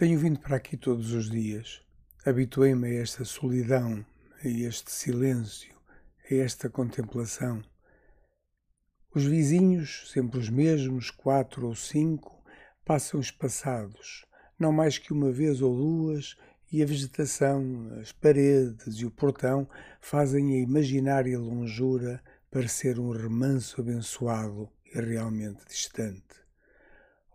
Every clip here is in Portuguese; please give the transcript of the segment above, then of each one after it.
Tenho vindo para aqui todos os dias. Habituei-me a esta solidão, a este silêncio, a esta contemplação. Os vizinhos, sempre os mesmos, quatro ou cinco, passam espaçados, não mais que uma vez ou duas, e a vegetação, as paredes e o portão fazem a imaginária longura parecer um remanso abençoado e realmente distante.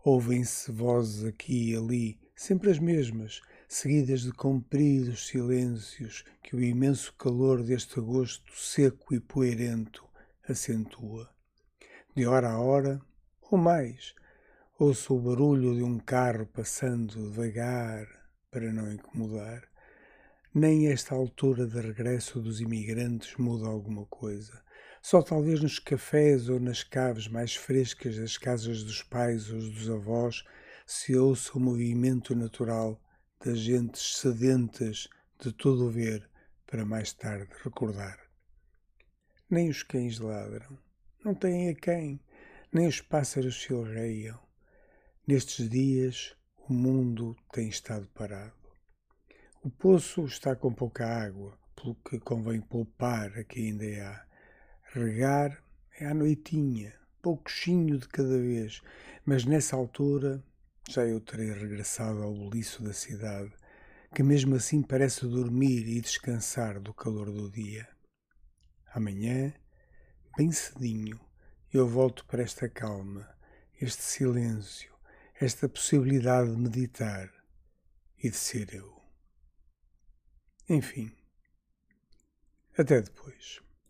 Ouvem-se vozes aqui e ali, sempre as mesmas, seguidas de compridos silêncios que o imenso calor deste agosto seco e poeirento acentua. De hora a hora, ou mais, ouço o barulho de um carro passando devagar para não incomodar. Nem esta altura de regresso dos imigrantes muda alguma coisa. Só talvez nos cafés ou nas caves mais frescas das casas dos pais ou dos avós se ouça o movimento natural das gentes sedentas de tudo ver para mais tarde recordar. Nem os cães ladram, não têm a quem, nem os pássaros silreiam. Nestes dias o mundo tem estado parado. O poço está com pouca água, pelo que convém poupar a que ainda há. Regar é à noitinha, pouquinho de cada vez, mas nessa altura já eu terei regressado ao buliço da cidade, que mesmo assim parece dormir e descansar do calor do dia. Amanhã, bem cedinho, eu volto para esta calma, este silêncio, esta possibilidade de meditar e de ser eu. Enfim, até depois.